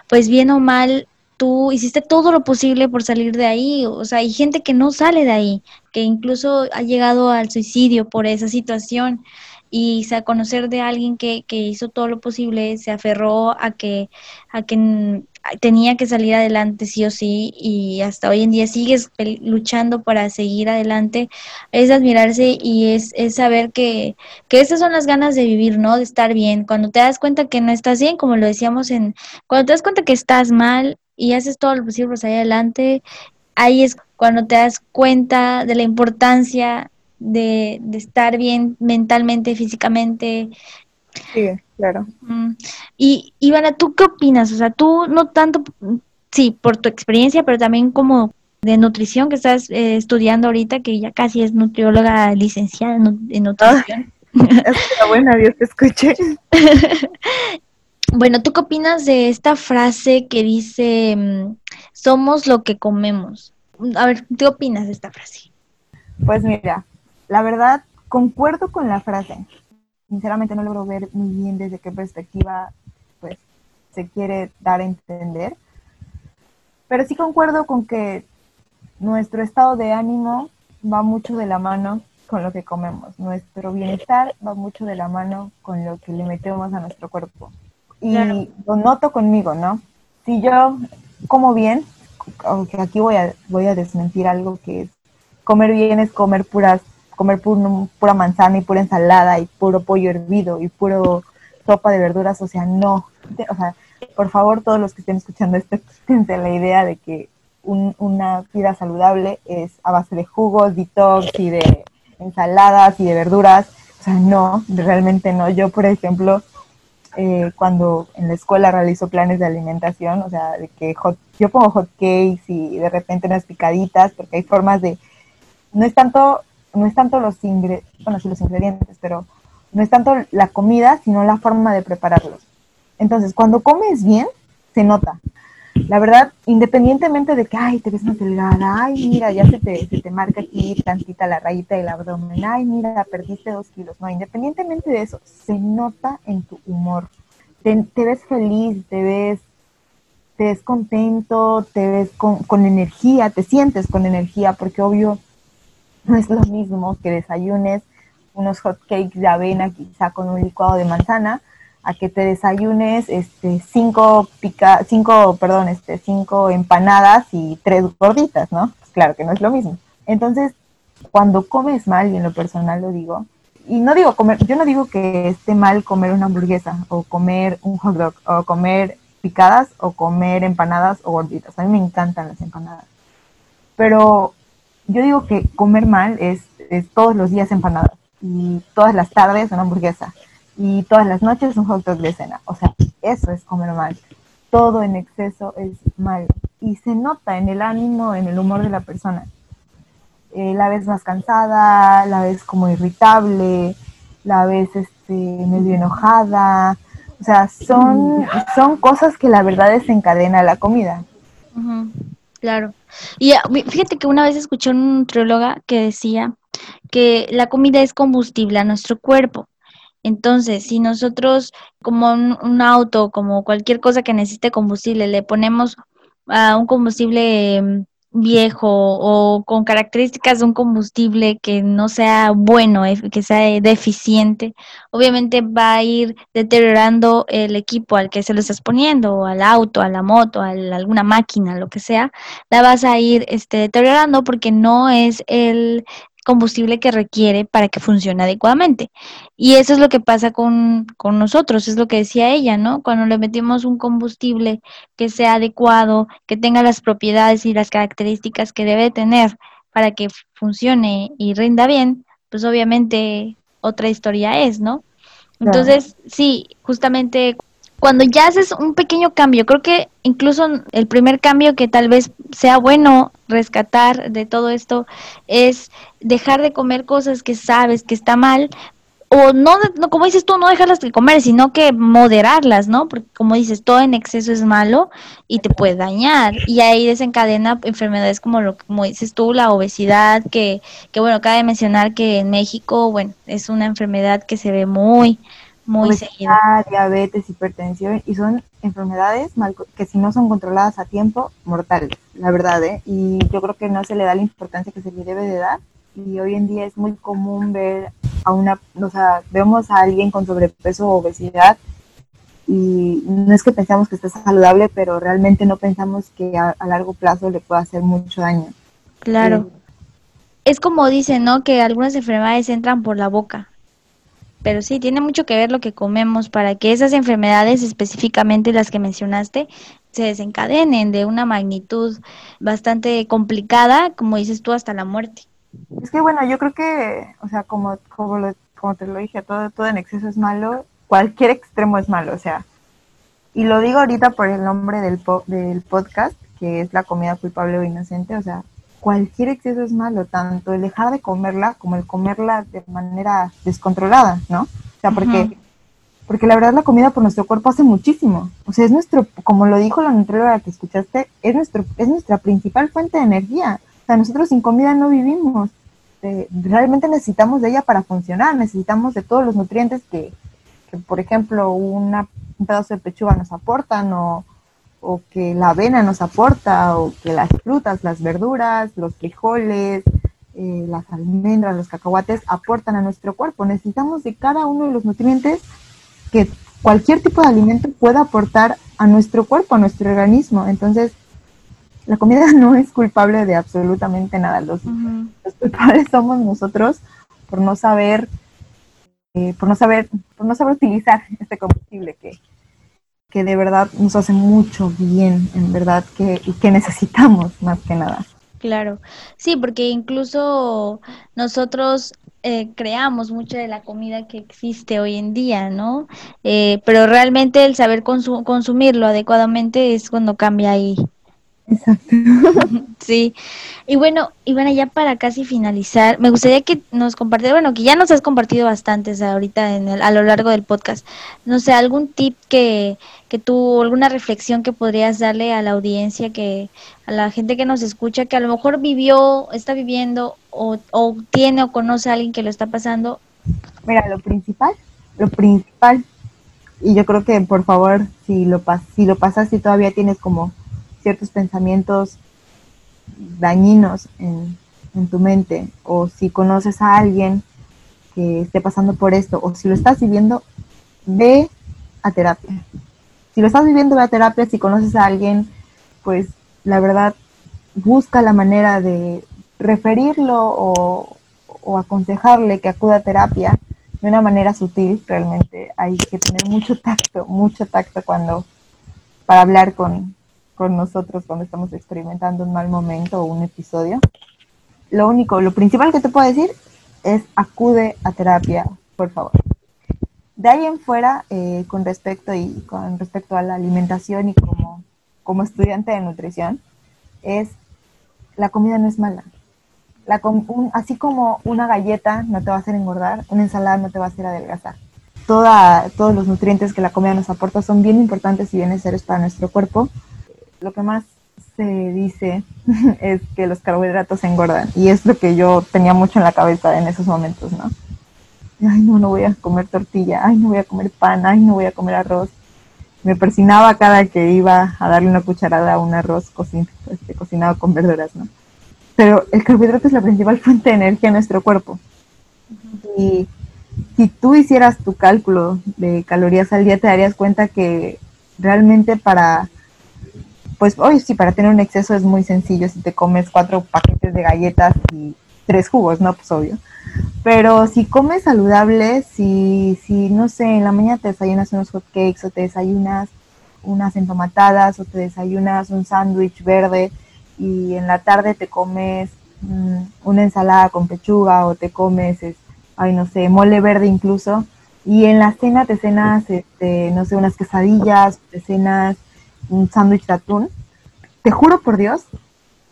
pues bien o mal tú hiciste todo lo posible por salir de ahí, o sea, hay gente que no sale de ahí, que incluso ha llegado al suicidio por esa situación y a conocer de alguien que, que hizo todo lo posible, se aferró a que, a que tenía que salir adelante sí o sí y hasta hoy en día sigues luchando para seguir adelante, es admirarse y es, es saber que, que estas son las ganas de vivir, ¿no? De estar bien. Cuando te das cuenta que no estás bien, como lo decíamos en, cuando te das cuenta que estás mal, y haces todo lo posible por salir adelante, ahí es cuando te das cuenta de la importancia de, estar bien mentalmente, físicamente. Sí, claro. Y Ivana, ¿tú qué opinas? O sea, tú no tanto, sí, por tu experiencia, pero también como de nutrición que estás eh, estudiando ahorita, que ya casi es nutrióloga licenciada en, nutrición. Ah, (laughs) buena, Dios te escuche. (laughs) Bueno, ¿tú qué opinas de esta frase que dice, mm, somos lo que comemos? A ver, ¿qué opinas de esta frase? Pues mira, la verdad, concuerdo con la frase. Sinceramente no logro ver muy bien desde qué perspectiva pues, se quiere dar a entender. Pero sí concuerdo con que nuestro estado de ánimo va mucho de la mano con lo que comemos. Nuestro bienestar va mucho de la mano con lo que le metemos a nuestro cuerpo Y lo noto conmigo, ¿no? Si yo como bien, aunque aquí voy a, voy a desmentir algo que es, comer bien es comer puras, comer pura manzana y pura ensalada y puro pollo hervido y puro sopa de verduras, o sea, no, o sea, por favor todos los que estén escuchando esto, (laughs) quítense la idea de que una vida saludable es a base de jugos, detox y de ensaladas y de verduras, o sea, no, realmente no, yo por ejemplo, eh, cuando en la escuela realizo planes de alimentación, o sea, de que yo pongo hot cakes y de repente unas picaditas, porque hay formas de, no es tanto, no es tanto los ingredientes, bueno, sí los ingredientes, pero no es tanto la comida, sino la forma de prepararlos. Entonces, cuando comes bien, se nota. La verdad, independientemente de que, ay, te ves más delgada, ay, mira, ya se te, se te marca aquí tantita la rayita del abdomen, ay, mira, perdiste dos kilos. No, independientemente de eso, se nota en tu humor. Te, ves feliz, te ves, te ves contento, te ves con, con energía, te sientes con energía, porque obvio no es lo mismo que desayunes unos hot cakes de avena quizá con un licuado de manzana, a que te desayunes este cinco pica, cinco, perdón, este cinco empanadas y tres gorditas, ¿no? Pues claro que no es lo mismo. Entonces, cuando comes mal, y en lo personal lo digo, y no digo comer, yo no digo que esté mal comer una hamburguesa o comer un hot dog o comer picadas o comer empanadas o gorditas. A mí me encantan las empanadas. Pero yo digo que comer mal es, es todos los días empanadas y todas las tardes una hamburguesa y todas las noches un hot dog de cena. O sea, eso es comer mal. Todo en exceso es malo. Y se nota en el ánimo, en el humor de la persona. Eh, la ves más cansada, la ves como irritable, la ves este, medio enojada. O sea, son, son cosas que la verdad desencadena la comida. Claro. Y ah, fíjate que una vez escuché a un nutrióloga que decía que la comida es combustible a nuestro cuerpo. Entonces, si nosotros, como un, auto, como cualquier cosa que necesite combustible, le ponemos a un combustible mm, viejo o con características de un combustible que no sea bueno, que sea deficiente, obviamente va a ir deteriorando el equipo al que se lo estás poniendo, o al auto, a la moto, a alguna máquina, lo que sea, la vas a ir este, deteriorando porque no es el combustible que requiere para que funcione adecuadamente. Y eso es lo que pasa con, con nosotros, es lo que decía ella, ¿no? Cuando le metimos un combustible que sea adecuado, que tenga las propiedades y las características que debe tener para que funcione y rinda bien, pues obviamente otra historia es, ¿no? Entonces, sí, justamente cuando ya haces un pequeño cambio, creo que incluso el primer cambio que tal vez sea bueno rescatar de todo esto es dejar de comer cosas que sabes que está mal o no, no, como dices tú, no dejarlas de comer, sino que moderarlas, ¿no? Porque como dices, todo en exceso es malo y te puede dañar. Y ahí desencadena enfermedades como lo como dices tú, la obesidad, que, que bueno, cabe mencionar que en México, bueno, es una enfermedad que se ve muy, muy Obesidad, diabetes, hipertensión, y son enfermedades que si no son controladas a tiempo, mortales, la verdad, ¿eh? Y yo creo que no se le da la importancia que se le debe de dar, y hoy en día es muy común ver a una, o sea, vemos a alguien con sobrepeso o obesidad, y no es que pensamos que esté saludable, pero realmente no pensamos que a, largo plazo le pueda hacer mucho daño. Claro. es como dicen, ¿no? Que algunas enfermedades entran por la boca pero sí, tiene mucho que ver lo que comemos para que esas enfermedades, específicamente las que mencionaste, se desencadenen de una magnitud bastante complicada, como dices tú, hasta la muerte. Es que bueno, yo creo que, o sea, como, como, como te lo dije, todo, todo en exceso es malo, cualquier extremo es malo, o sea, y lo digo ahorita por el nombre del, del podcast, que es la comida culpable o inocente, o sea, cualquier exceso es malo, tanto el dejar de comerla como el comerla de manera descontrolada, ¿no? O sea, porque, porque la verdad la comida por nuestro cuerpo hace muchísimo. O sea, es nuestro, como lo dijo la nutrióloga que escuchaste, es, nuestro, es nuestra principal fuente de energía. O sea, nosotros sin comida no vivimos. Eh, realmente necesitamos de ella para funcionar, necesitamos de todos los nutrientes que, que por ejemplo, una, un pedazo de pechuga nos aportan o o que la avena nos aporta, o que las frutas, las verduras, los frijoles, eh, las almendras, los cacahuates aportan a nuestro cuerpo. Necesitamos de cada uno de los nutrientes que cualquier tipo de alimento puede aportar a nuestro cuerpo, a nuestro organismo. Entonces, la comida (laughs) no es culpable de absolutamente nada. Los, culpables somos nosotros por no saber, eh, por no saber, por no saber utilizar (laughs) este combustible que, que de verdad nos hace mucho bien, en verdad, que, y que necesitamos más que nada. Claro, sí, porque incluso nosotros eh, creamos mucho de la comida que existe hoy en día, ¿no? Eh, pero realmente el saber consumirlo adecuadamente es cuando cambia ahí Exacto. (laughs) Sí. Y bueno, Ivana, ya para casi finalizar, me gustaría que nos compartieras, bueno, que ya nos has compartido bastantes ahorita en el, a lo largo del podcast. No sé, algún tip que, que tú, alguna reflexión que podrías darle a la audiencia, que a la gente que nos escucha, que a lo mejor vivió, está viviendo o, o tiene o conoce a alguien que lo está pasando. Mira, lo principal, lo principal, y yo creo que por favor, si lo, si lo pasas y todavía tienes como ciertos pensamientos dañinos en, tu mente o si conoces a alguien que esté pasando por esto o si lo estás viviendo, ve a terapia. Si lo estás viviendo, ve a terapia. Si conoces a alguien, pues la verdad, busca la manera de referirlo o, o aconsejarle que acuda a terapia de una manera sutil. Realmente hay que tener mucho tacto, mucho tacto cuando para hablar con, con nosotros cuando estamos experimentando un mal momento o un episodio. Lo único, lo principal que te puedo decir es acude a terapia, por favor. De ahí en fuera, eh, con respecto y con respecto a la alimentación y como, como estudiante de nutrición, es la comida no es mala. La, así como una galleta no te va a hacer engordar, una ensalada no te va a hacer adelgazar. Toda, todos los nutrientes que la comida nos aporta son bien importantes y bien necesarios para nuestro cuerpo, lo que más se dice (laughs) es que los carbohidratos engordan y es lo que yo tenía mucho en la cabeza en esos momentos, ¿no? Ay, no, no voy a comer tortilla, ay, no voy a comer pan, ay, no voy a comer arroz. Me persinaba cada que iba a darle una cucharada a un arroz este, cocinado con verduras, ¿no? Pero el carbohidrato es la principal (laughs) fuente de energía en nuestro cuerpo. Y si tú hicieras tu cálculo de calorías al día, te darías cuenta que realmente para pues hoy sí, para tener un exceso es muy sencillo si te comes cuatro paquetes de galletas y tres jugos, ¿no? Pues obvio. Pero si comes saludable, si, si no sé, en la mañana te desayunas unos hot cakes o te desayunas unas entomatadas o te desayunas un sándwich verde y en la tarde te comes mm, una ensalada con pechuga o te comes, ay no sé, mole verde incluso, y en la cena te cenas, este, no sé, unas quesadillas, te cenas un sándwich de atún, te juro por Dios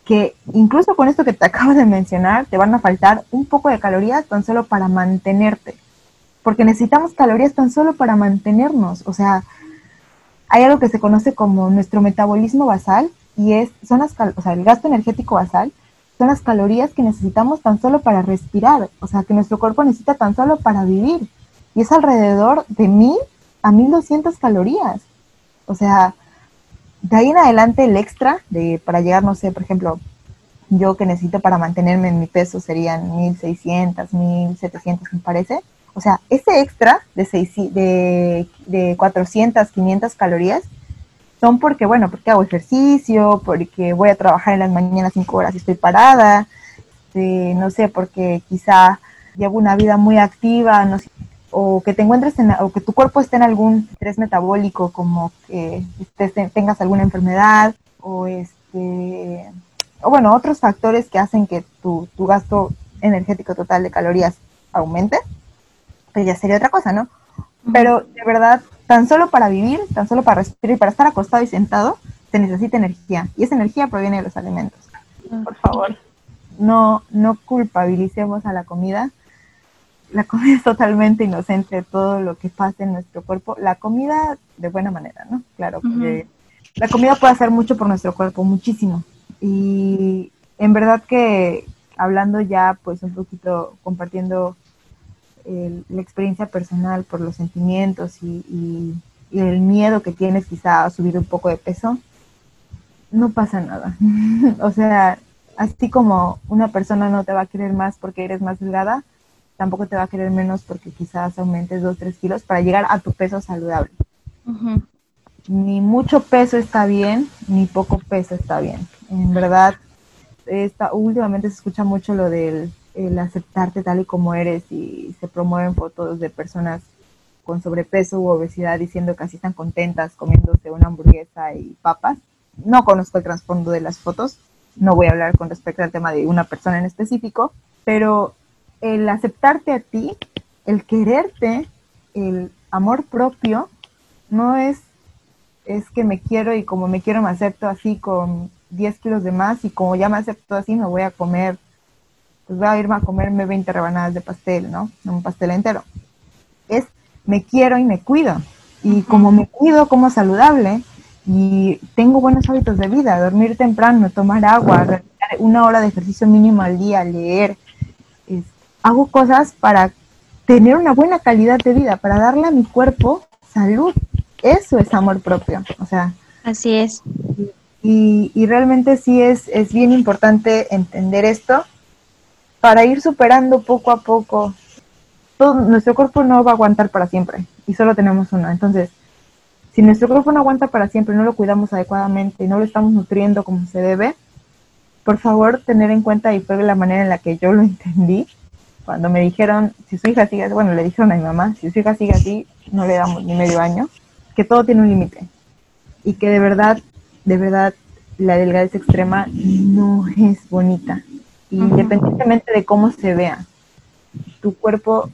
que incluso con esto que te (laughs) acabo de mencionar, te van a faltar un poco de calorías tan solo para mantenerte. Porque necesitamos calorías tan solo para mantenernos. O sea, hay algo que se conoce como nuestro metabolismo basal y es, son las, o sea, el gasto energético basal son las calorías que necesitamos tan solo para respirar. O sea, que nuestro cuerpo necesita tan solo para vivir. Y es alrededor de mil a 1200 calorías. O sea, de ahí en adelante el extra de para llegar, no sé, por ejemplo, yo que necesito para mantenerme en mi peso serían 1600, 1700, me parece. O sea, ese extra de, seis, de, de 400, 500 calorías son porque, bueno, porque hago ejercicio, porque voy a trabajar en las mañanas 5 horas y estoy parada, este, no sé, porque quizá llevo una vida muy activa, no sé, o que te encuentres en, o que tu cuerpo esté en algún estrés metabólico, como que tengas alguna enfermedad o este o bueno, otros factores que hacen que tu, tu gasto energético total de calorías aumente, pues ya sería otra cosa, ¿no? Pero de verdad, tan solo para vivir, tan solo para respirar y para estar acostado y sentado, se necesita energía. Y esa energía proviene de los alimentos. Por favor, no, no culpabilicemos a la comida la comida es totalmente inocente de todo lo que pasa en nuestro cuerpo. La comida de buena manera, ¿no? Claro, porque la comida puede hacer mucho por nuestro cuerpo, muchísimo. Y en verdad que hablando ya, pues un poquito compartiendo la experiencia personal por los sentimientos y, el miedo que tienes quizá a subir un poco de peso, no pasa nada. (laughs) o sea, así como una persona no te va a querer más porque eres más delgada, tampoco te va a querer menos porque quizás aumentes 2, 3 kilos para llegar a tu peso saludable. Ni mucho peso está bien, ni poco peso está bien. En verdad, esta, últimamente se escucha mucho lo del el aceptarte tal y como eres y se promueven fotos de personas con sobrepeso u obesidad diciendo que así están contentas comiéndose una hamburguesa y papas. No conozco el trasfondo de las fotos, no voy a hablar con respecto al tema de una persona en específico, pero el aceptarte a ti, el quererte, el amor propio, no es, es que me quiero y como me quiero me acepto así con 10 kilos de más y como ya me acepto así me voy a comer, pues voy a irme a comerme 20 rebanadas de pastel, ¿no? Un pastel entero. Es me quiero y me cuido. Y como me cuido como saludable y tengo buenos hábitos de vida, dormir temprano, tomar agua, realizar una hora de ejercicio mínimo al día, leer, hago cosas para tener una buena calidad de vida, para darle a mi cuerpo salud. Eso es amor propio. O sea. Así es. Y, y realmente sí es, es bien importante entender esto para ir superando poco a poco nuestro cuerpo no va a aguantar para siempre y solo tenemos uno. Entonces, si nuestro cuerpo no aguanta para siempre, no lo cuidamos adecuadamente y no lo estamos nutriendo como se debe, por favor tener en cuenta, y fue la manera en la que yo lo entendí, cuando me dijeron, si su hija sigue así, bueno, le dijeron a mi mamá, si su hija sigue así, no le damos ni medio año, que todo tiene un límite y que de verdad, de verdad, la delgadez extrema no es bonita, independientemente de cómo se vea tu cuerpo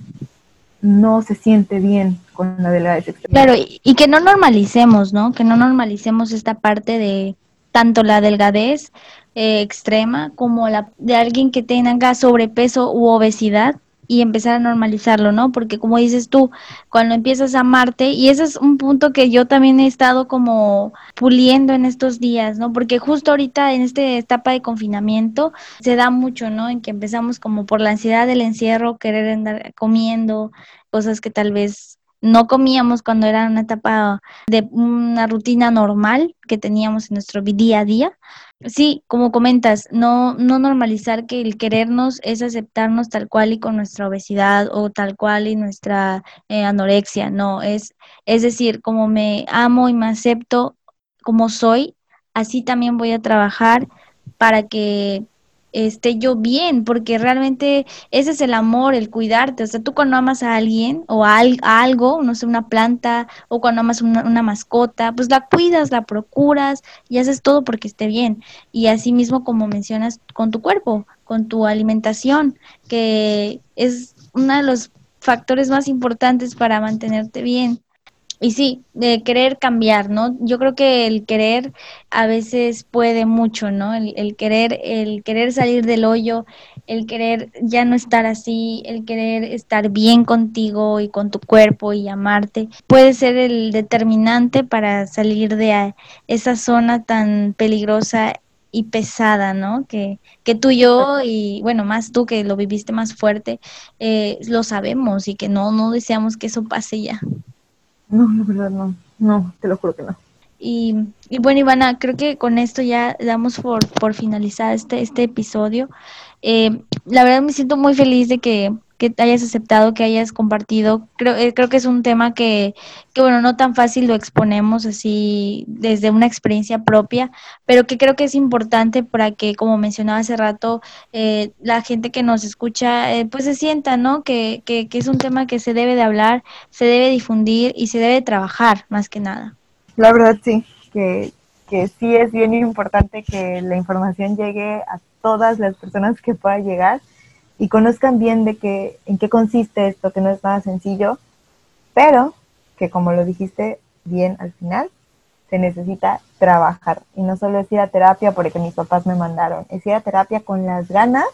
no se siente bien con la delgadez extrema. Claro, y, que no normalicemos, ¿no? Que no normalicemos esta parte de tanto la delgadez eh, extrema como la de alguien que tenga sobrepeso u obesidad y empezar a normalizarlo, ¿no? Porque como dices tú, cuando empiezas a amarte, y ese es un punto que yo también he estado como puliendo en estos días, ¿no? Porque justo ahorita en esta etapa de confinamiento se da mucho, ¿no? En que empezamos como por la ansiedad del encierro, querer andar comiendo cosas que tal vez no comíamos cuando era una etapa de una rutina normal que teníamos en nuestro día a día. Sí, como comentas, no, no normalizar que el querernos es aceptarnos tal cual y con nuestra obesidad o tal cual y nuestra eh, anorexia, no, es, es decir, como me amo y me acepto como soy, así también voy a trabajar para que esté yo bien, porque realmente ese es el amor, el cuidarte. O sea, tú cuando amas a alguien o a, algo, no sé, una planta, o cuando amas una, una, mascota, pues la cuidas, la procuras y haces todo porque esté bien. Y así mismo como mencionas con tu cuerpo, con tu alimentación, que es uno de los factores más importantes para mantenerte bien. Y sí, de querer cambiar, ¿no? Yo creo que el querer a veces puede mucho, ¿no? El, querer, el querer salir del hoyo, el querer ya no estar así, el querer estar bien contigo y con tu cuerpo y amarte, puede ser el determinante para salir de esa zona tan peligrosa y pesada, ¿no? Que, que tú y yo, y bueno, más tú que lo viviste más fuerte, eh, lo sabemos y que no, no deseamos que eso pase ya. No, la verdad no. No, te lo juro que no. Y, y bueno, Ivana, creo que con esto ya damos por, por finalizar este, este episodio. Eh, la verdad me siento muy feliz de que que hayas aceptado, que hayas compartido. Creo, eh, creo que es un tema que, que, bueno, no tan fácil lo exponemos así desde una experiencia propia, pero que creo que es importante para que, como mencionaba hace rato, eh, la gente que nos escucha, eh, pues se sienta, ¿no? Que, que, que es un tema que se debe de hablar, se debe difundir y se debe trabajar, más que nada. La verdad, sí, que, que sí es bien importante que la información llegue a todas las personas que pueda llegar y conozcan bien de qué, en qué consiste esto, que no es nada sencillo, pero que como lo dijiste bien al final, se necesita trabajar. Y no solo es ir a terapia porque mis papás me mandaron, es ir a terapia con las ganas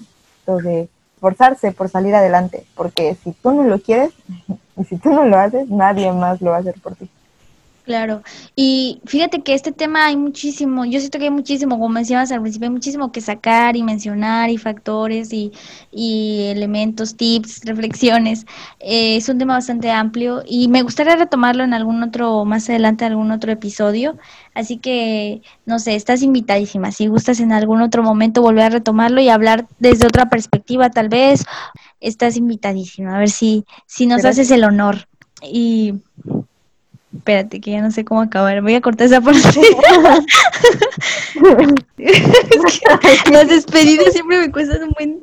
de esforzarse por salir adelante, porque si tú no lo quieres (laughs) y si tú no lo haces, nadie más lo va a hacer por ti. Claro, y fíjate que este tema hay muchísimo, yo siento que hay muchísimo, como mencionabas al principio, hay muchísimo que sacar y mencionar y factores y, y elementos, tips, reflexiones. Eh, es un tema bastante amplio y me gustaría retomarlo en algún otro, más adelante, en algún otro episodio. Así que, no sé, estás invitadísima. Si gustas en algún otro momento volver a retomarlo y hablar desde otra perspectiva tal vez, estás invitadísima. A ver si, si nos haces el honor. Y espérate, que ya no sé cómo acabar. Voy a cortar esa parte. (laughs) (laughs) las despedidas siempre me cuestan un buen.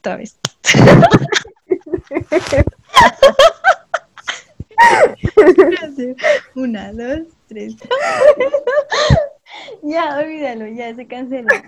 Otra vez. (laughs) Una, dos, tres. ya, olvídalo, ya se cancela.